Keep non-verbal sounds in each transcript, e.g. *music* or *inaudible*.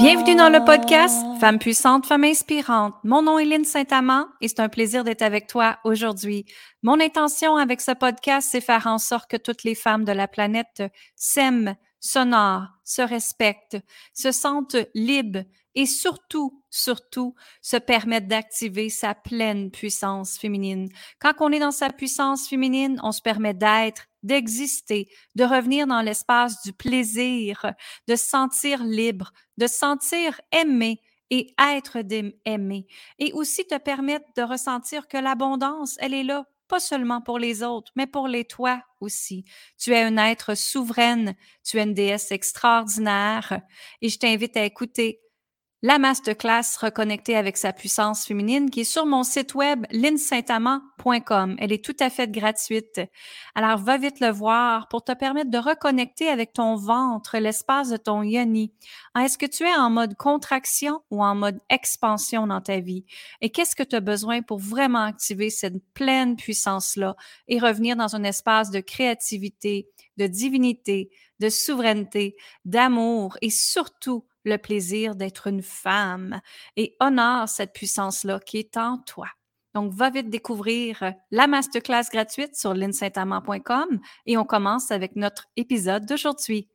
Bienvenue dans le podcast Femme puissante, femme inspirante. Mon nom est Lynne Saint-Amand et c'est un plaisir d'être avec toi aujourd'hui. Mon intention avec ce podcast, c'est faire en sorte que toutes les femmes de la planète s'aiment, s'honorent, se respectent, se sentent libres et surtout, surtout, se permettent d'activer sa pleine puissance féminine. Quand on est dans sa puissance féminine, on se permet d'être, d'exister, de revenir dans l'espace du plaisir, de se sentir libre, de se sentir aimé et être aimé. Et aussi te permettre de ressentir que l'abondance, elle est là, pas seulement pour les autres, mais pour les toi aussi. Tu es un être souveraine, tu es une déesse extraordinaire et je t'invite à écouter la masterclass reconnectée avec sa puissance féminine qui est sur mon site web linsaintamant.com. Elle est tout à fait gratuite. Alors va vite le voir pour te permettre de reconnecter avec ton ventre, l'espace de ton yoni. Est-ce que tu es en mode contraction ou en mode expansion dans ta vie? Et qu'est-ce que tu as besoin pour vraiment activer cette pleine puissance-là et revenir dans un espace de créativité, de divinité, de souveraineté, d'amour et surtout le plaisir d'être une femme et honore cette puissance-là qui est en toi. Donc, va vite découvrir euh, la masterclass gratuite sur linsaintamant.com et on commence avec notre épisode d'aujourd'hui.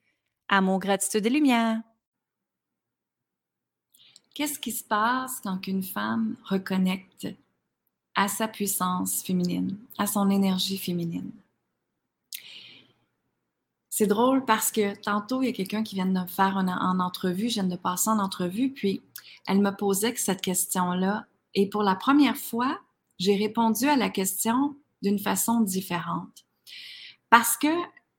Amour, gratitude et lumière. Qu'est-ce qui se passe quand une femme reconnecte à sa puissance féminine, à son énergie féminine? C'est drôle parce que tantôt, il y a quelqu'un qui vient de me faire en entrevue, je viens de passer en entrevue, puis elle me posait cette question-là. Et pour la première fois, j'ai répondu à la question d'une façon différente. Parce que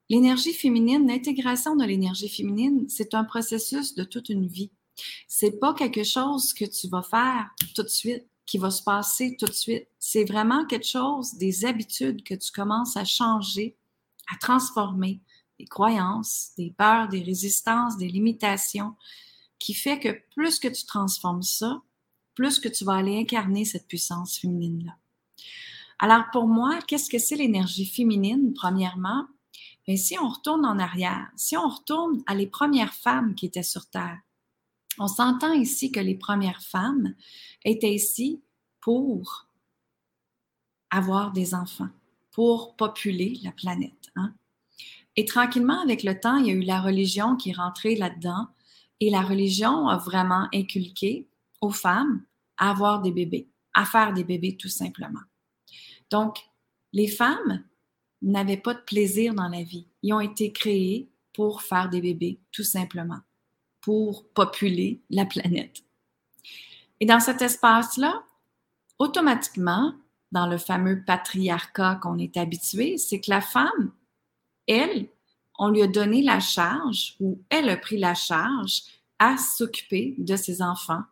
l'énergie féminine, l'intégration de l'énergie féminine, c'est un processus de toute une vie. C'est pas quelque chose que tu vas faire tout de suite, qui va se passer tout de suite. C'est vraiment quelque chose, des habitudes que tu commences à changer, à transformer des croyances, des peurs, des résistances, des limitations, qui fait que plus que tu transformes ça, plus que tu vas aller incarner cette puissance féminine-là. Alors pour moi, qu'est-ce que c'est l'énergie féminine, premièrement? Bien, si on retourne en arrière, si on retourne à les premières femmes qui étaient sur Terre, on s'entend ici que les premières femmes étaient ici pour avoir des enfants, pour populer la planète. Hein? Et tranquillement, avec le temps, il y a eu la religion qui est rentrée là-dedans. Et la religion a vraiment inculqué aux femmes à avoir des bébés, à faire des bébés tout simplement. Donc, les femmes n'avaient pas de plaisir dans la vie. Ils ont été créés pour faire des bébés, tout simplement, pour populer la planète. Et dans cet espace-là, automatiquement, dans le fameux patriarcat qu'on est habitué, c'est que la femme elle, on lui a donné la charge, ou elle a pris la charge à s'occuper de ses enfants,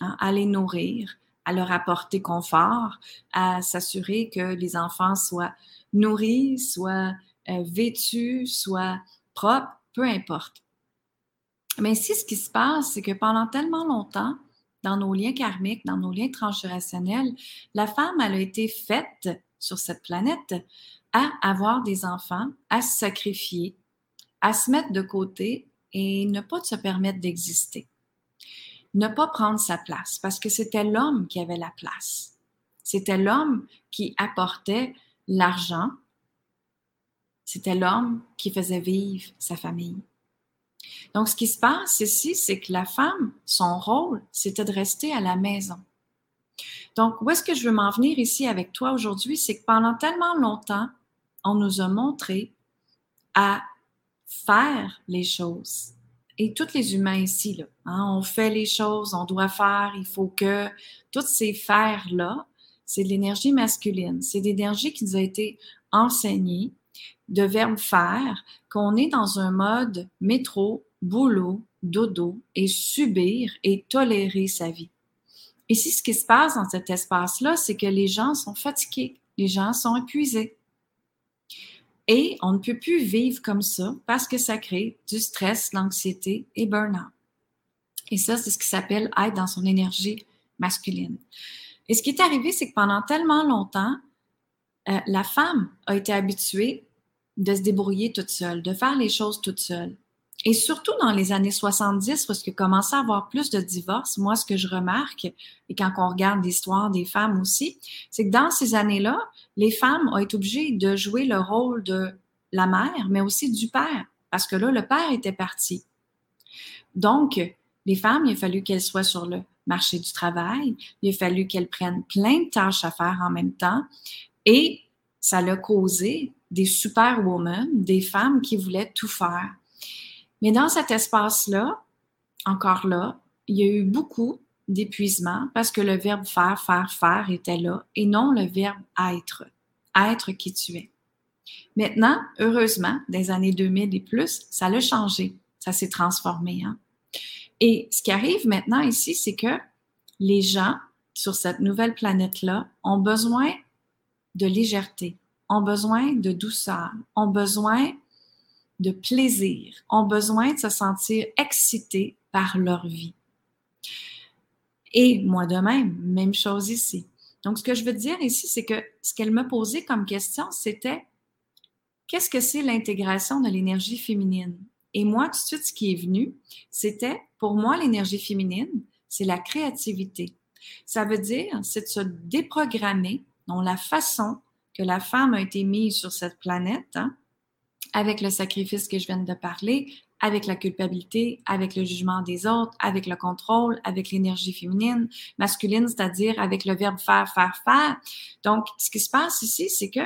hein, à les nourrir, à leur apporter confort, à s'assurer que les enfants soient nourris, soient euh, vêtus, soient propres, peu importe. Mais ici, ce qui se passe, c'est que pendant tellement longtemps, dans nos liens karmiques, dans nos liens transgénérationnels, la femme, elle a été faite sur cette planète à avoir des enfants, à se sacrifier, à se mettre de côté et ne pas se permettre d'exister. Ne pas prendre sa place parce que c'était l'homme qui avait la place. C'était l'homme qui apportait l'argent. C'était l'homme qui faisait vivre sa famille. Donc, ce qui se passe ici, c'est que la femme, son rôle, c'était de rester à la maison. Donc, où est-ce que je veux m'en venir ici avec toi aujourd'hui? C'est que pendant tellement longtemps, on nous a montré à faire les choses. Et tous les humains ici, là, hein, on fait les choses, on doit faire, il faut que. Toutes ces faire-là, c'est de l'énergie masculine. C'est l'énergie qui nous a été enseignée de verbe faire, qu'on est dans un mode métro, boulot, dodo et subir et tolérer sa vie. Ici, ce qui se passe dans cet espace-là, c'est que les gens sont fatigués, les gens sont épuisés. Et on ne peut plus vivre comme ça parce que ça crée du stress, l'anxiété et burn-out. Et ça, c'est ce qui s'appelle être dans son énergie masculine. Et ce qui est arrivé, c'est que pendant tellement longtemps, euh, la femme a été habituée de se débrouiller toute seule, de faire les choses toute seule. Et surtout dans les années 70, parce qu'il commençait à avoir plus de divorces, moi, ce que je remarque, et quand on regarde l'histoire des femmes aussi, c'est que dans ces années-là, les femmes ont été obligées de jouer le rôle de la mère, mais aussi du père, parce que là, le père était parti. Donc, les femmes, il a fallu qu'elles soient sur le marché du travail, il a fallu qu'elles prennent plein de tâches à faire en même temps, et ça l'a causé des superwomen, des femmes qui voulaient tout faire. Mais dans cet espace-là, encore là, il y a eu beaucoup d'épuisement parce que le verbe faire, faire, faire était là et non le verbe être, être qui tu es. Maintenant, heureusement, des années 2000 et plus, ça l'a changé, ça s'est transformé. Hein? Et ce qui arrive maintenant ici, c'est que les gens sur cette nouvelle planète-là ont besoin de légèreté, ont besoin de douceur, ont besoin de plaisir, ont besoin de se sentir excités par leur vie. Et moi de même, même chose ici. Donc, ce que je veux dire ici, c'est que ce qu'elle me posait comme question, c'était qu'est-ce que c'est l'intégration de l'énergie féminine? Et moi, tout de suite, ce qui est venu, c'était pour moi, l'énergie féminine, c'est la créativité. Ça veut dire, c'est de se déprogrammer dans la façon que la femme a été mise sur cette planète, hein, avec le sacrifice que je viens de parler, avec la culpabilité, avec le jugement des autres, avec le contrôle, avec l'énergie féminine, masculine, c'est-à-dire avec le verbe faire, faire, faire. Donc, ce qui se passe ici, c'est que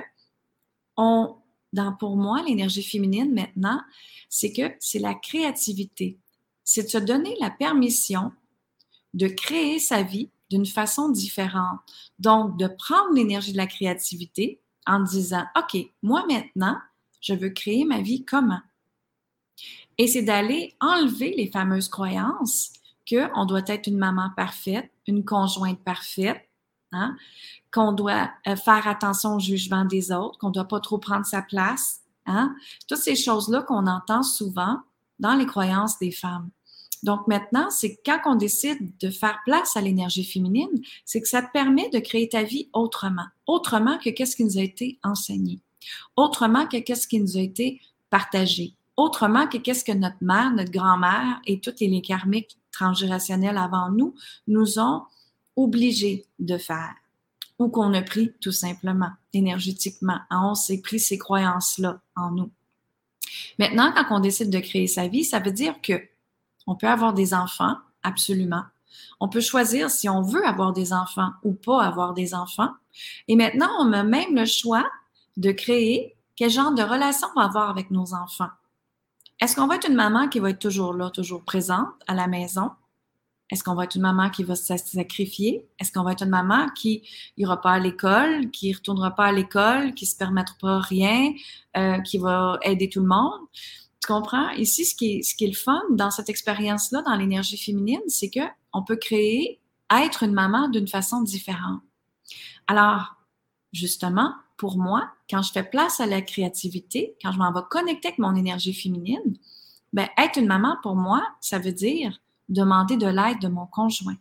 on, dans, pour moi, l'énergie féminine maintenant, c'est que c'est la créativité. C'est de se donner la permission de créer sa vie d'une façon différente. Donc, de prendre l'énergie de la créativité en disant, OK, moi maintenant, je veux créer ma vie comment? Et c'est d'aller enlever les fameuses croyances qu'on doit être une maman parfaite, une conjointe parfaite, hein? qu'on doit euh, faire attention au jugement des autres, qu'on ne doit pas trop prendre sa place. Hein? Toutes ces choses-là qu'on entend souvent dans les croyances des femmes. Donc maintenant, c'est quand on décide de faire place à l'énergie féminine, c'est que ça te permet de créer ta vie autrement, autrement que qu'est-ce qui nous a été enseigné autrement que qu'est-ce qui nous a été partagé, autrement que qu'est-ce que notre mère, notre grand-mère et tous les karmiques transgénérationnels avant nous nous ont obligés de faire ou qu'on a pris tout simplement énergétiquement. Hein, on s'est pris ces croyances-là en nous. Maintenant, quand on décide de créer sa vie, ça veut dire que on peut avoir des enfants, absolument. On peut choisir si on veut avoir des enfants ou pas avoir des enfants. Et maintenant, on a même le choix de créer quel genre de relation on va avoir avec nos enfants? Est-ce qu'on va être une maman qui va être toujours là, toujours présente à la maison? Est-ce qu'on va être une maman qui va se sacrifier? Est-ce qu'on va être une maman qui ira pas à l'école, qui retournera pas à l'école, qui se permettra rien, euh, qui va aider tout le monde? Tu comprends? Ici, ce qui est, ce qui est le fun dans cette expérience-là, dans l'énergie féminine, c'est que on peut créer, être une maman d'une façon différente. Alors, justement, pour moi, quand je fais place à la créativité, quand je m'en vais connecter avec mon énergie féminine, ben, être une maman, pour moi, ça veut dire demander de l'aide de mon conjoint.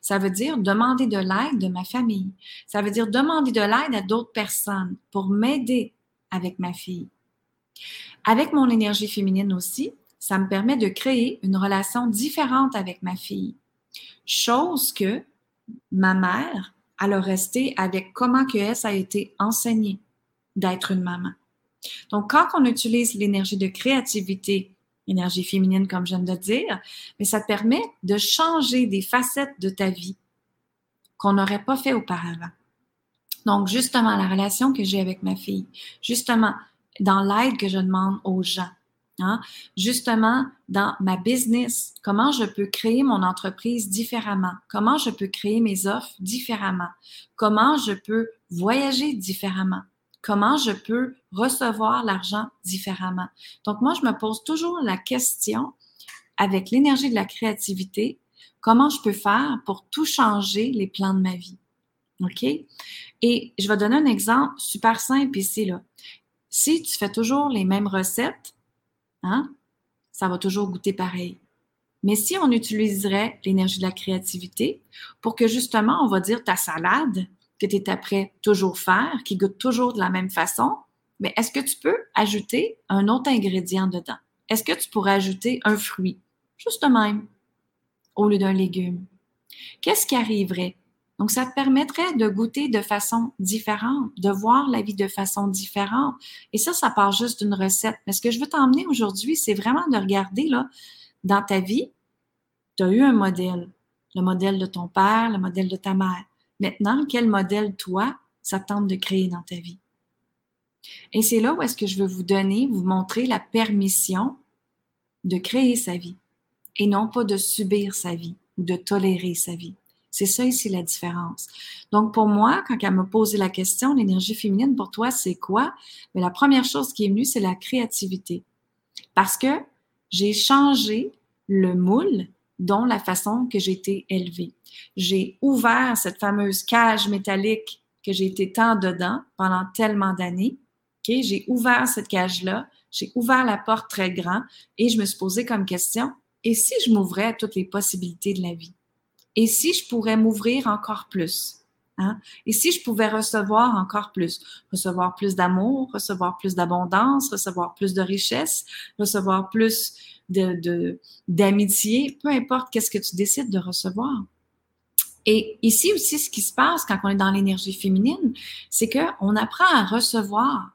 Ça veut dire demander de l'aide de ma famille. Ça veut dire demander de l'aide à d'autres personnes pour m'aider avec ma fille. Avec mon énergie féminine aussi, ça me permet de créer une relation différente avec ma fille. Chose que ma mère elle a resté avec comment que elle, a été enseignée d'être une maman. Donc, quand on utilise l'énergie de créativité, énergie féminine, comme je viens de dire, mais ça permet de changer des facettes de ta vie qu'on n'aurait pas fait auparavant. Donc, justement, la relation que j'ai avec ma fille, justement, dans l'aide que je demande aux gens, Hein? Justement, dans ma business, comment je peux créer mon entreprise différemment? Comment je peux créer mes offres différemment? Comment je peux voyager différemment? Comment je peux recevoir l'argent différemment? Donc, moi, je me pose toujours la question avec l'énergie de la créativité, comment je peux faire pour tout changer les plans de ma vie? OK? Et je vais donner un exemple super simple ici, là. Si tu fais toujours les mêmes recettes, Hein? Ça va toujours goûter pareil. Mais si on utiliserait l'énergie de la créativité pour que justement, on va dire ta salade que tu es après toujours faire, qui goûte toujours de la même façon, mais est-ce que tu peux ajouter un autre ingrédient dedans? est-ce que tu pourrais ajouter un fruit, juste même, au lieu d'un légume? Qu'est-ce qui arriverait? Donc, ça te permettrait de goûter de façon différente, de voir la vie de façon différente. Et ça, ça part juste d'une recette. Mais ce que je veux t'emmener aujourd'hui, c'est vraiment de regarder, là, dans ta vie, tu as eu un modèle. Le modèle de ton père, le modèle de ta mère. Maintenant, quel modèle, toi, ça tente de créer dans ta vie? Et c'est là où est-ce que je veux vous donner, vous montrer la permission de créer sa vie et non pas de subir sa vie ou de tolérer sa vie. C'est ça ici la différence. Donc, pour moi, quand elle m'a posé la question, l'énergie féminine, pour toi, c'est quoi? Mais la première chose qui est venue, c'est la créativité. Parce que j'ai changé le moule dont la façon que j'ai été élevée. J'ai ouvert cette fameuse cage métallique que j'ai été tant dedans pendant tellement d'années. Okay? J'ai ouvert cette cage-là, j'ai ouvert la porte très grand et je me suis posé comme question, et si je m'ouvrais à toutes les possibilités de la vie? Et si je pourrais m'ouvrir encore plus? Hein? Et si je pouvais recevoir encore plus? Recevoir plus d'amour, recevoir plus d'abondance, recevoir plus de richesse, recevoir plus d'amitié, peu importe qu'est-ce que tu décides de recevoir. Et ici aussi, ce qui se passe quand on est dans l'énergie féminine, c'est qu'on apprend à recevoir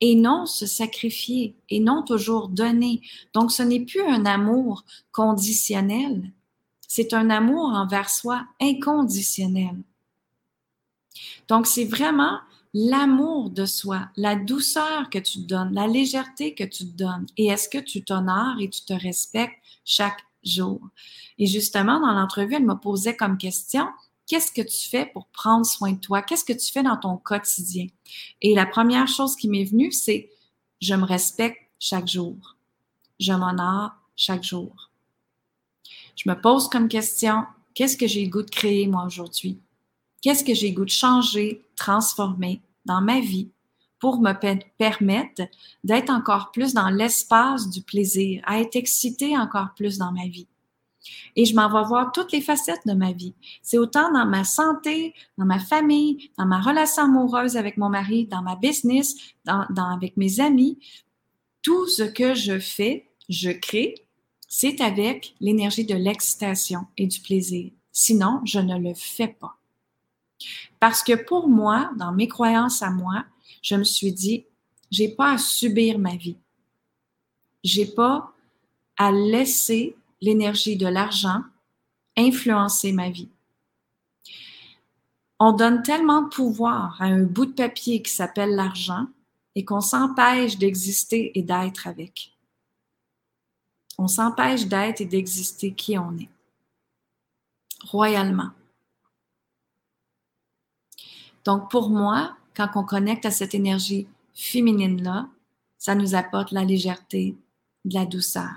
et non se sacrifier et non toujours donner. Donc, ce n'est plus un amour conditionnel, c'est un amour envers soi inconditionnel. Donc, c'est vraiment l'amour de soi, la douceur que tu te donnes, la légèreté que tu te donnes. Et est-ce que tu t'honores et tu te respectes chaque jour? Et justement, dans l'entrevue, elle me posait comme question, qu'est-ce que tu fais pour prendre soin de toi? Qu'est-ce que tu fais dans ton quotidien? Et la première chose qui m'est venue, c'est je me respecte chaque jour. Je m'honore chaque jour. Je me pose comme question, qu'est-ce que j'ai le goût de créer moi aujourd'hui? Qu'est-ce que j'ai le goût de changer, transformer dans ma vie pour me permettre d'être encore plus dans l'espace du plaisir, à être excité encore plus dans ma vie? Et je m'en vais voir toutes les facettes de ma vie. C'est autant dans ma santé, dans ma famille, dans ma relation amoureuse avec mon mari, dans ma business, dans, avec mes amis. Tout ce que je fais, je crée c'est avec l'énergie de l'excitation et du plaisir. Sinon, je ne le fais pas. Parce que pour moi, dans mes croyances à moi, je me suis dit, j'ai pas à subir ma vie. J'ai pas à laisser l'énergie de l'argent influencer ma vie. On donne tellement de pouvoir à un bout de papier qui s'appelle l'argent et qu'on s'empêche d'exister et d'être avec on s'empêche d'être et d'exister qui on est, royalement. Donc pour moi, quand on connecte à cette énergie féminine-là, ça nous apporte la légèreté, de la douceur.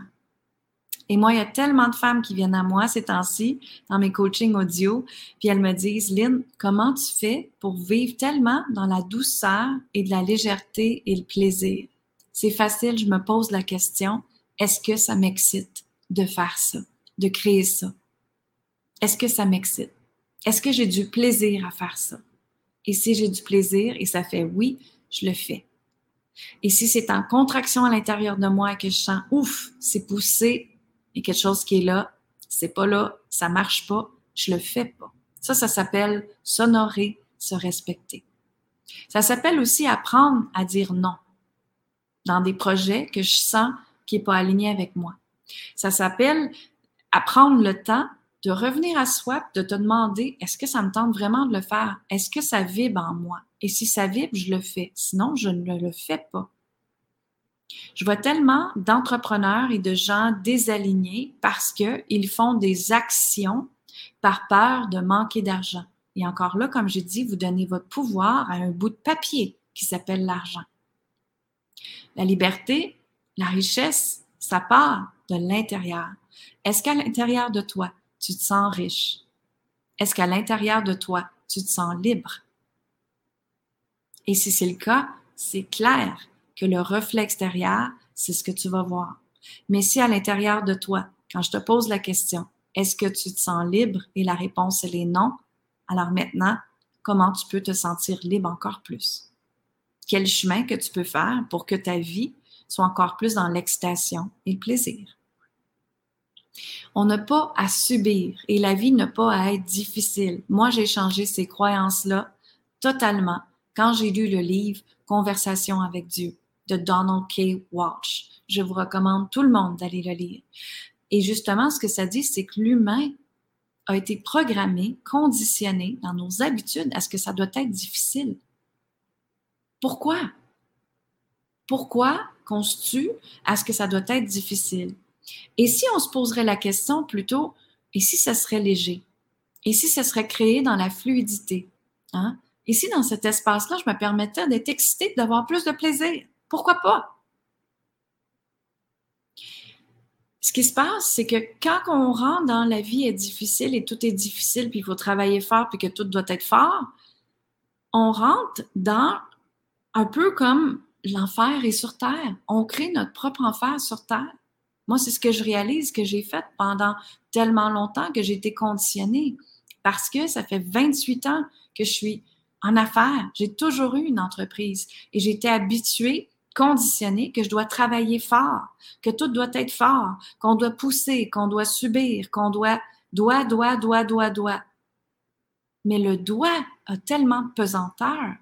Et moi, il y a tellement de femmes qui viennent à moi ces temps-ci, dans mes coachings audio, puis elles me disent, Lynn, comment tu fais pour vivre tellement dans la douceur et de la légèreté et le plaisir? C'est facile, je me pose la question, est-ce que ça m'excite de faire ça, de créer ça? Est-ce que ça m'excite? Est-ce que j'ai du plaisir à faire ça? Et si j'ai du plaisir et ça fait oui, je le fais. Et si c'est en contraction à l'intérieur de moi que je sens ouf, c'est poussé et quelque chose qui est là, c'est pas là, ça marche pas, je le fais pas. Ça, ça s'appelle s'honorer, se respecter. Ça s'appelle aussi apprendre à dire non dans des projets que je sens qui n'est pas aligné avec moi. Ça s'appelle apprendre le temps de revenir à soi, de te demander est-ce que ça me tente vraiment de le faire? Est-ce que ça vibre en moi? Et si ça vibre, je le fais. Sinon, je ne le fais pas. Je vois tellement d'entrepreneurs et de gens désalignés parce qu'ils font des actions par peur de manquer d'argent. Et encore là, comme j'ai dit, vous donnez votre pouvoir à un bout de papier qui s'appelle l'argent. La liberté, la richesse, ça part de l'intérieur. Est-ce qu'à l'intérieur de toi, tu te sens riche? Est-ce qu'à l'intérieur de toi, tu te sens libre? Et si c'est le cas, c'est clair que le reflet extérieur, c'est ce que tu vas voir. Mais si à l'intérieur de toi, quand je te pose la question, est-ce que tu te sens libre? Et la réponse, elle est non. Alors maintenant, comment tu peux te sentir libre encore plus? Quel chemin que tu peux faire pour que ta vie soit encore plus dans l'excitation et le plaisir. On n'a pas à subir et la vie n'a pas à être difficile. Moi, j'ai changé ces croyances-là totalement quand j'ai lu le livre Conversation avec Dieu de Donald K. Walsh. Je vous recommande tout le monde d'aller le lire. Et justement, ce que ça dit, c'est que l'humain a été programmé, conditionné dans nos habitudes à ce que ça doit être difficile. Pourquoi? Pourquoi qu'on se à ce que ça doit être difficile? Et si on se poserait la question plutôt, et si ça serait léger? Et si ça serait créé dans la fluidité? Hein? Et si dans cet espace-là, je me permettais d'être excitée, d'avoir plus de plaisir? Pourquoi pas? Ce qui se passe, c'est que quand on rentre dans la vie est difficile et tout est difficile, puis il faut travailler fort, puis que tout doit être fort, on rentre dans un peu comme l'enfer est sur Terre. On crée notre propre enfer sur Terre. Moi, c'est ce que je réalise que j'ai fait pendant tellement longtemps que j'ai été conditionnée parce que ça fait 28 ans que je suis en affaires. J'ai toujours eu une entreprise et j'ai été habituée, conditionnée que je dois travailler fort, que tout doit être fort, qu'on doit pousser, qu'on doit subir, qu'on doit, doit, doit, doit, doit, doit. Mais le doigt a tellement de pesanteur.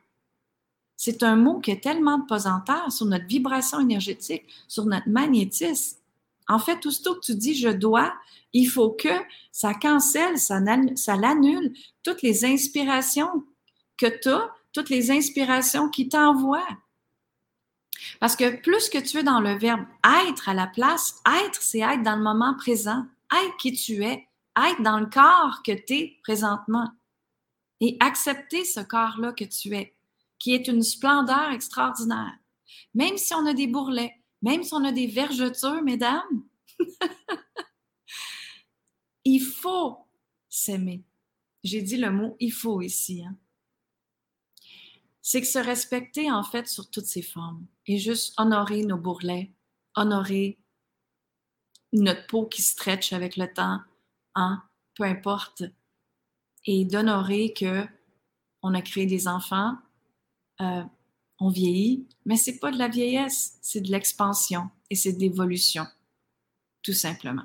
C'est un mot qui a tellement de pesanteur sur notre vibration énergétique, sur notre magnétisme en fait, tout ce que tu dis je dois, il faut que ça cancelle, ça, ça l'annule toutes les inspirations que tu as, toutes les inspirations qui t'envoient. Parce que plus que tu es dans le verbe être à la place, être, c'est être dans le moment présent, être qui tu es, être dans le corps que tu es présentement et accepter ce corps-là que tu es, qui est une splendeur extraordinaire. Même si on a des bourrelets, même si on a des vergetures, mesdames, *laughs* il faut s'aimer. J'ai dit le mot il faut ici. Hein. C'est que se respecter, en fait, sur toutes ses formes et juste honorer nos bourrelets, honorer notre peau qui stretch avec le temps, hein, peu importe, et d'honorer que on a créé des enfants, euh, on vieillit, mais c'est pas de la vieillesse, c'est de l'expansion et c'est de l'évolution, tout simplement.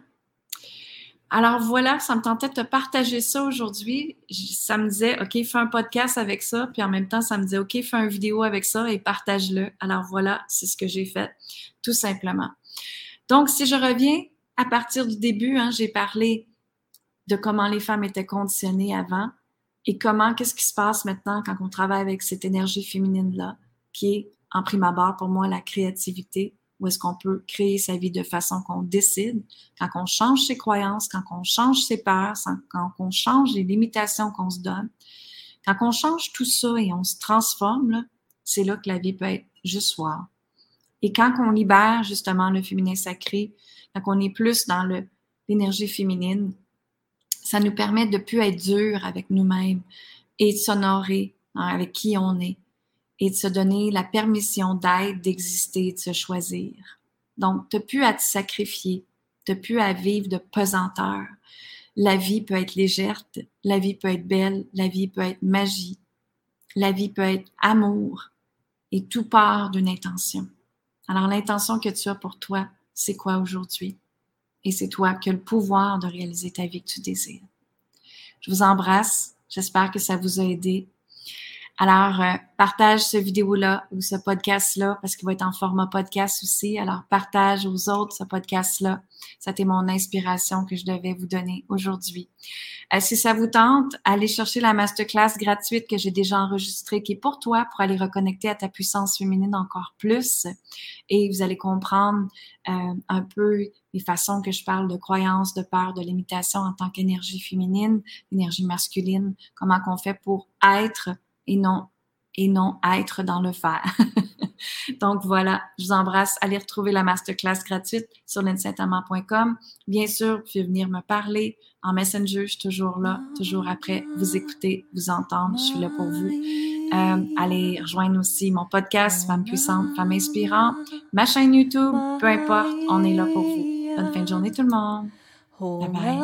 Alors voilà, ça me tentait de te partager ça aujourd'hui. Ça me disait, OK, fais un podcast avec ça, puis en même temps, ça me disait, OK, fais une vidéo avec ça et partage-le. Alors voilà, c'est ce que j'ai fait, tout simplement. Donc, si je reviens à partir du début, hein, j'ai parlé de comment les femmes étaient conditionnées avant et comment, qu'est-ce qui se passe maintenant quand on travaille avec cette énergie féminine-là qui est en prime abord pour moi la créativité, où est-ce qu'on peut créer sa vie de façon qu'on décide, quand on change ses croyances, quand on change ses peurs, quand on change les limitations qu'on se donne, quand on change tout ça et on se transforme, c'est là que la vie peut être juste soir. Et quand on libère justement le féminin sacré, quand on est plus dans l'énergie féminine, ça nous permet de plus être dur avec nous-mêmes et de s'honorer hein, avec qui on est et de se donner la permission d'être, d'exister, de se choisir. Donc, tu n'as plus à te sacrifier, tu n'as plus à vivre de pesanteur. La vie peut être légère, la vie peut être belle, la vie peut être magie, la vie peut être amour, et tout part d'une intention. Alors, l'intention que tu as pour toi, c'est quoi aujourd'hui? Et c'est toi qui as le pouvoir de réaliser ta vie que tu désires. Je vous embrasse. J'espère que ça vous a aidé. Alors, euh, partage ce vidéo-là ou ce podcast-là parce qu'il va être en format podcast aussi. Alors, partage aux autres ce podcast-là. C'était mon inspiration que je devais vous donner aujourd'hui. Euh, si ça vous tente, allez chercher la masterclass gratuite que j'ai déjà enregistrée qui est pour toi pour aller reconnecter à ta puissance féminine encore plus. Et vous allez comprendre euh, un peu les façons que je parle de croyances, de peur, de limitation en tant qu'énergie féminine, énergie masculine, comment qu'on fait pour être et non, et non être dans le faire. *laughs* Donc voilà, je vous embrasse. Allez retrouver la masterclass gratuite sur linsaintamant.com. Bien sûr, vous pouvez venir me parler en Messenger. Je suis toujours là, toujours après vous écouter, vous entendre. Je suis là pour vous. Euh, allez rejoindre aussi mon podcast Femme puissante, Femme inspirante, ma chaîne YouTube, peu importe, on est là pour vous. Bonne fin de journée tout le monde. Bye bye.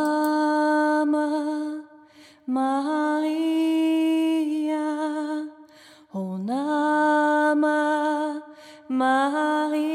Ton Maria.